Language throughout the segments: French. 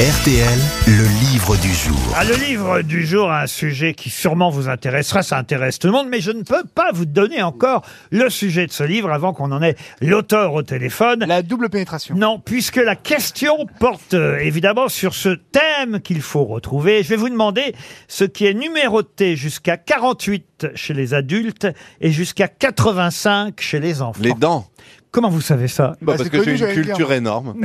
RTL, le livre du jour. Ah, le livre du jour a un sujet qui sûrement vous intéressera, ça intéresse tout le monde, mais je ne peux pas vous donner encore le sujet de ce livre avant qu'on en ait l'auteur au téléphone. La double pénétration. Non, puisque la question porte euh, évidemment sur ce thème qu'il faut retrouver. Je vais vous demander ce qui est numéroté jusqu'à 48 chez les adultes et jusqu'à 85 chez les enfants. Les dents. Comment vous savez ça? Bah, Bah, parce que j'ai une culture énorme.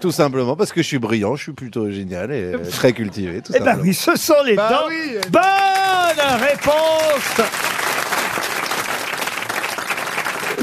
tout simplement parce que je suis brillant, je suis plutôt génial et euh, très cultivé. Tout Eh ben simplement. oui, ce sont les Bah dents. oui. Bonne réponse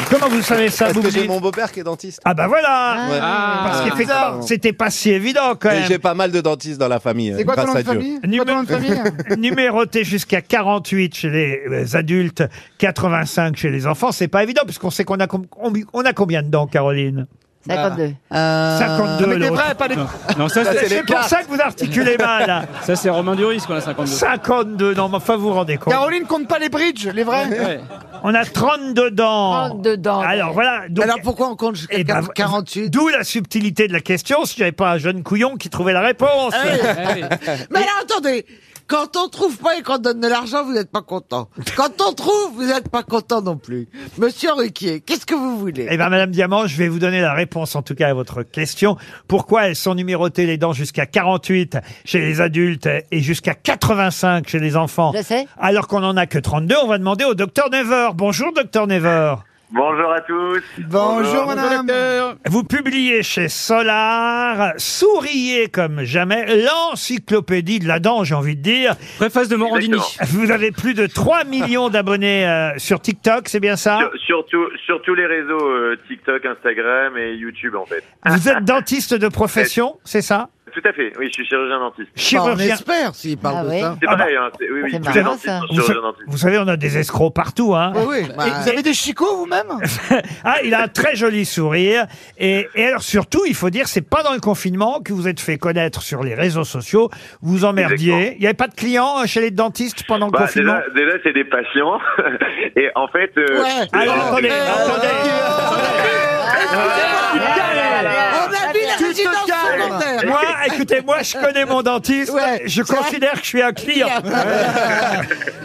Comment vous savez ça Parce vous que me j'ai mon beau-père qui est dentiste. Ah bah voilà Ouais. Parce Ah. qu'effectivement, c'était pas si évident quand Et même. j'ai pas mal de dentistes dans la famille, C'est quoi ton grâce nom à de Dieu. famille? C'est quoi ton nom de famille? Numéroté jusqu'à 48 chez les euh, adultes, 85 chez les enfants, c'est pas évident puisqu'on sait qu'on a, com- on on a combien de dents, Caroline? 52. 52. Mais des l'autre. vrais, pas des. Non, ça, c'est, C'est pour ça que vous articulez mal. ça, c'est Romain Duris qu'on a 52. 52, non, mais enfin vous vous rendez compte. Caroline compte pas les bridges, les vrais. Ouais. On a 32 dents. 32 dents. Alors voilà. donc- Alors pourquoi on compte jusqu'à Eh ben, 48 D'où la subtilité de la question, si j'avais pas un jeune couillon qui trouvait la réponse. Ah. Ah. Mais alors attendez, quand on trouve pas et qu'on donne de l'argent, vous n'êtes pas content. Quand on trouve, vous n'êtes pas content non plus. Monsieur Ruquier, qu'est-ce que vous voulez? Eh bien, Madame Diamant, je vais vous donner la réponse, en tout cas, à votre question. Pourquoi elles sont numérotées les dents jusqu'à 48 chez les adultes et jusqu'à 85 chez les enfants? Je sais. Alors qu'on en a que 32, on va demander au docteur Never. Bonjour, docteur Never. Bonjour à tous. Bonjour madame. Vous publiez chez Solar, souriez comme jamais, l'encyclopédie de la dent, j'ai envie de dire. Préface de Morandini. Vous avez plus de 3 millions d'abonnés euh, sur TikTok, c'est bien ça? Sur, sur tout- sur tous les réseaux euh, TikTok, Instagram et YouTube en fait. Vous êtes dentiste de profession, c'est ça? Tout à fait. Oui, je suis chirurgien dentiste. Bah, On Chirurgien. espère s'il parle Ah de ouais. ça. C'est Ah pareil. hein, c'est- oui, oui. C'est marrant, ça. Vous, sa- savez, on a des escrocs partout. Hein. Oui, oui. bah, Et vous avez des chicots vous-même? Ah, il a un très joli sourire. Et, et alors surtout, il faut dire, c'est pas dans le confinement que vous êtes fait connaître sur les réseaux sociaux. Vous emmerdiez. Exactement. Il n'y avait pas de clients euh, chez les dentistes pendant le Bah, confinement? déjà, déjà, c'est des patients. et en fait. euh, Ouais. Alors, attendez, Euh, attendez. On a vu la Moi, écoutez, moi, je connais mon dentiste. Ouais. je considère que je suis un client.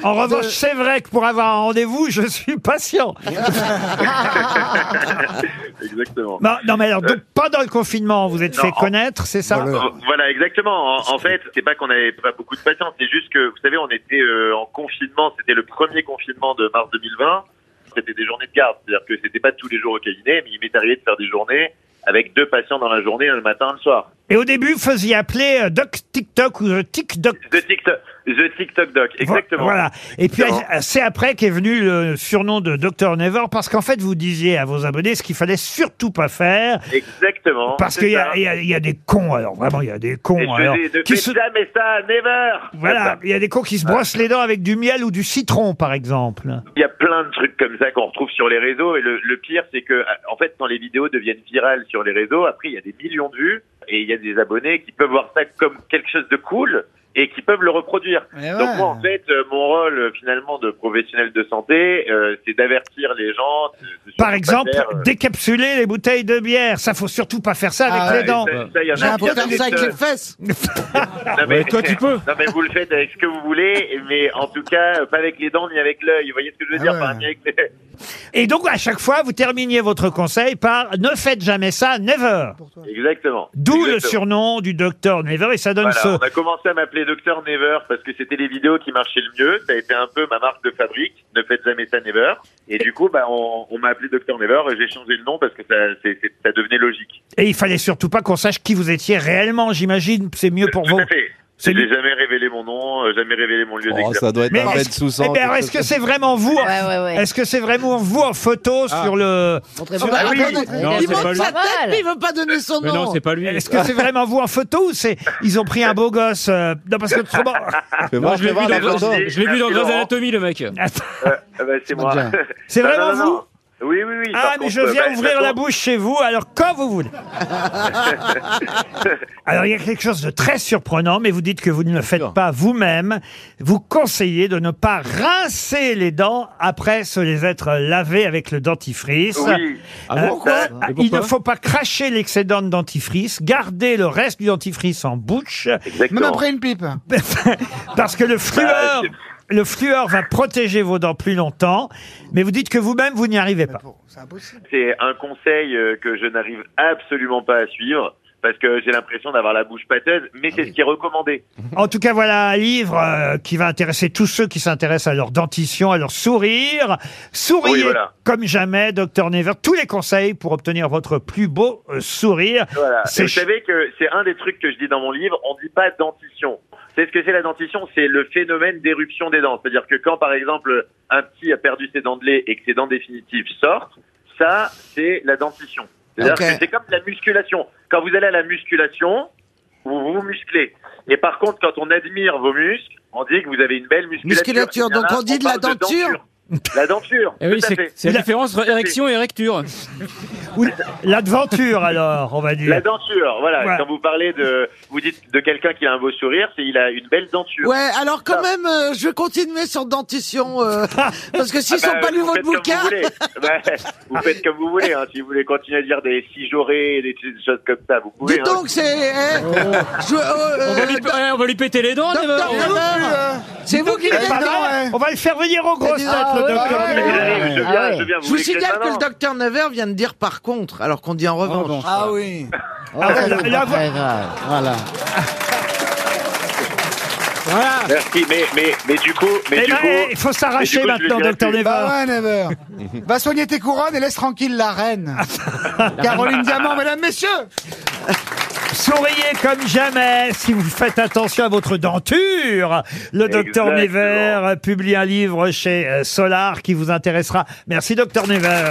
en revanche, c'est vrai que pour avoir un rendez-vous, je suis patient. Exactement. Non, non, mais alors, donc, pendant le confinement, vous êtes Non, fait en- connaître, c'est ça Euh, Voilà, exactement. En, en fait, c'est pas qu'on avait pas beaucoup de patience, c'est juste que, vous savez, on était euh, en confinement, c'était le premier confinement de mars 2020. C'était des journées de garde, c'est-à-dire que c'était pas tous les jours au cabinet, mais il m'est arrivé de faire des journées avec deux patients dans la journée, le matin et le soir. Et au début, vous faisiez appeler euh, Doc TikTok ou euh, TikTok. The TikTok, the TikTok Doc, exactement. Voilà. Et puis, Exactement. euh, c'est après qu'est venu le surnom de Dr Never, parce qu'en fait, vous disiez à vos abonnés ce qu'il fallait surtout pas faire, Exactement. parce c'est qu'il y, a- ça. il y a- il y a des cons, alors vraiment, il y a des cons. Et je alors, ne qui faites se- jamais ça, never. Voilà, il y a des cons qui se brossent les dents avec du miel ou du citron, par exemple. Il y a plein de trucs comme ça qu'on retrouve sur les réseaux et le, le pire c'est que en fait quand les vidéos deviennent virales sur les réseaux, après il y a des millions de vues et il y a des abonnés qui peuvent voir ça comme quelque chose de cool et qui peuvent le reproduire. Eh ouais. Donc moi en fait euh, mon rôle euh, finalement de professionnel de santé euh, c'est d'avertir les gens. de- de Par exemple, pas faire, euh, décapsuler les bouteilles de bière. Ça, faut surtout pas faire ça avec Ah les dents. ça, ça, il y en a J'ai un qui peu comme essaient ça avec de- les fesses. Non, mais- Ouais, toi, tu peux. Non mais vous le faites avec ce que vous voulez, mais en tout cas pas avec les dents ni avec l'œil. Vous voyez ce que je veux Ah dire ni avec les- Et donc, à chaque fois, vous terminiez votre conseil par ne faites jamais ça, never. Exactement. D'où le surnom du docteur Never et ça donne Voilà, ce. on a commencé à m'appeler Docteur Never parce que c'était les vidéos qui marchaient le mieux. Ça a été un peu ma marque de fabrique. Ne faites jamais ça Never. Et du coup, bah, on, on m'a appelé Docteur Never et j'ai changé le nom parce que ça, c'est- c'est- ça devenait logique. Et il fallait surtout pas qu'on sache qui vous étiez réellement, j'imagine. C'est mieux pour Tout vous. à fait. C'est J'ai lui- jamais révélé mon nom, euh, jamais révélé mon lieu Oh, d'exercice. ça doit être Mais un est-ce- bête sous Eh sang. bien, alors, est-ce que c'est vraiment vous Ouais, ouais, ouais. Est-ce que c'est vraiment vous en photo sur le Montrez-moi. Ah bah, oui. Non, il c'est pas montre lui. sa tête, mais il veut pas donner son Mais nom. non, c'est pas lui. Est-ce que c'est vraiment vous en photo ou c'est ils ont pris un beau gosse euh, Non, parce que autrement. Non, je l'ai vu dans, je l'ai vu dans Grey's. Anatomy, le mec. Ah bah, c'est moi. C'est Non, vraiment non, non, vous non. Oui, oui, oui. Ah, par mais contre, je euh, viens bah, ouvrir la bouche chez vous, alors quand vous voulez. alors, il y a quelque chose de très surprenant, mais vous dites que vous ne le faites pas vous-même. Vous conseillez de ne pas rincer les dents après se les être lavées avec le dentifrice. Oui. Euh, pourquoi euh, Et il pourquoi ne faut pas cracher l'excédent de dentifrice, garder le reste du dentifrice en bouche, Exactement. Même après une pipe. parce que le fluor, c'est- le fluor va protéger vos dents plus longtemps, mais vous dites que vous-même, vous n'y arrivez pas. C'est impossible. C'est un conseil euh, que je n'arrive absolument pas à suivre parce que j'ai l'impression d'avoir la bouche pâteuse, mais c'est ce qui est recommandé. En tout cas, voilà un livre euh, qui va intéresser tous ceux qui s'intéressent à leur dentition, à leur sourire. Souriez Oui, voilà. comme jamais, docteur Never. Tous les conseils pour obtenir votre plus beau euh, sourire. Voilà. C'est Et vous ch- savez que c'est un des trucs que je dis dans mon livre, on dit pas dentition. C'est ce que c'est la dentition, c'est le phénomène d'éruption des dents. C'est-à-dire que quand, par exemple, un petit a perdu ses dents de lait et que ses dents définitives sortent, ça, c'est la dentition. C'est-à-dire que c'est comme la musculation. Quand vous allez à la musculation, vous vous musclez. Et par contre, quand on admire vos muscles, on dit que vous avez une belle musculature. Musculature, donc là, on dit de la denture. La denture. Eh oui, tout à c'est fait. c'est la différence entre érection et érecture. Ou L'adventure, alors, on va dire. La denture, voilà. Ouais. Quand vous parlez de, vous dites de quelqu'un qui a un beau sourire, c'est il a une belle denture. Ouais, alors quand même, euh, je vais continuer sur dentition, euh, parce que s'ils Ah sont bah, pas lu vous votre faites comme bouquin, Vous, voulez. Ouais, vous faites comme vous voulez. Hein. Si vous voulez continuer à dire des cigeorés, des choses comme ça, vous pouvez. dites hein. donc, c'est... eh, je- euh, On va, lui, euh, eh, on va lui péter les dents, Never. Weber, c'est vous qui C'est l'avez pas dit. vrai. On va le faire venir aux grosses dis- têtes, le docteur je viens, je viens. Vous Je vous signale que le docteur Never vient de dire par contre, alors qu'on dit en revanche. Ah oui. Ah, Voilà. Voilà. Merci, mais, mais, mais du coup, mais Eh du ben, coup. il faut s'arracher maintenant, docteur. Never. Bah ouais, Never. Va soigner tes couronnes et laisse tranquille la reine. Caroline Diamant, mesdames, messieurs. Souriez comme jamais si vous faites attention à votre denture. Le docteur Exactement. Never publie un livre chez euh, Solar qui vous intéressera. Merci docteur Never.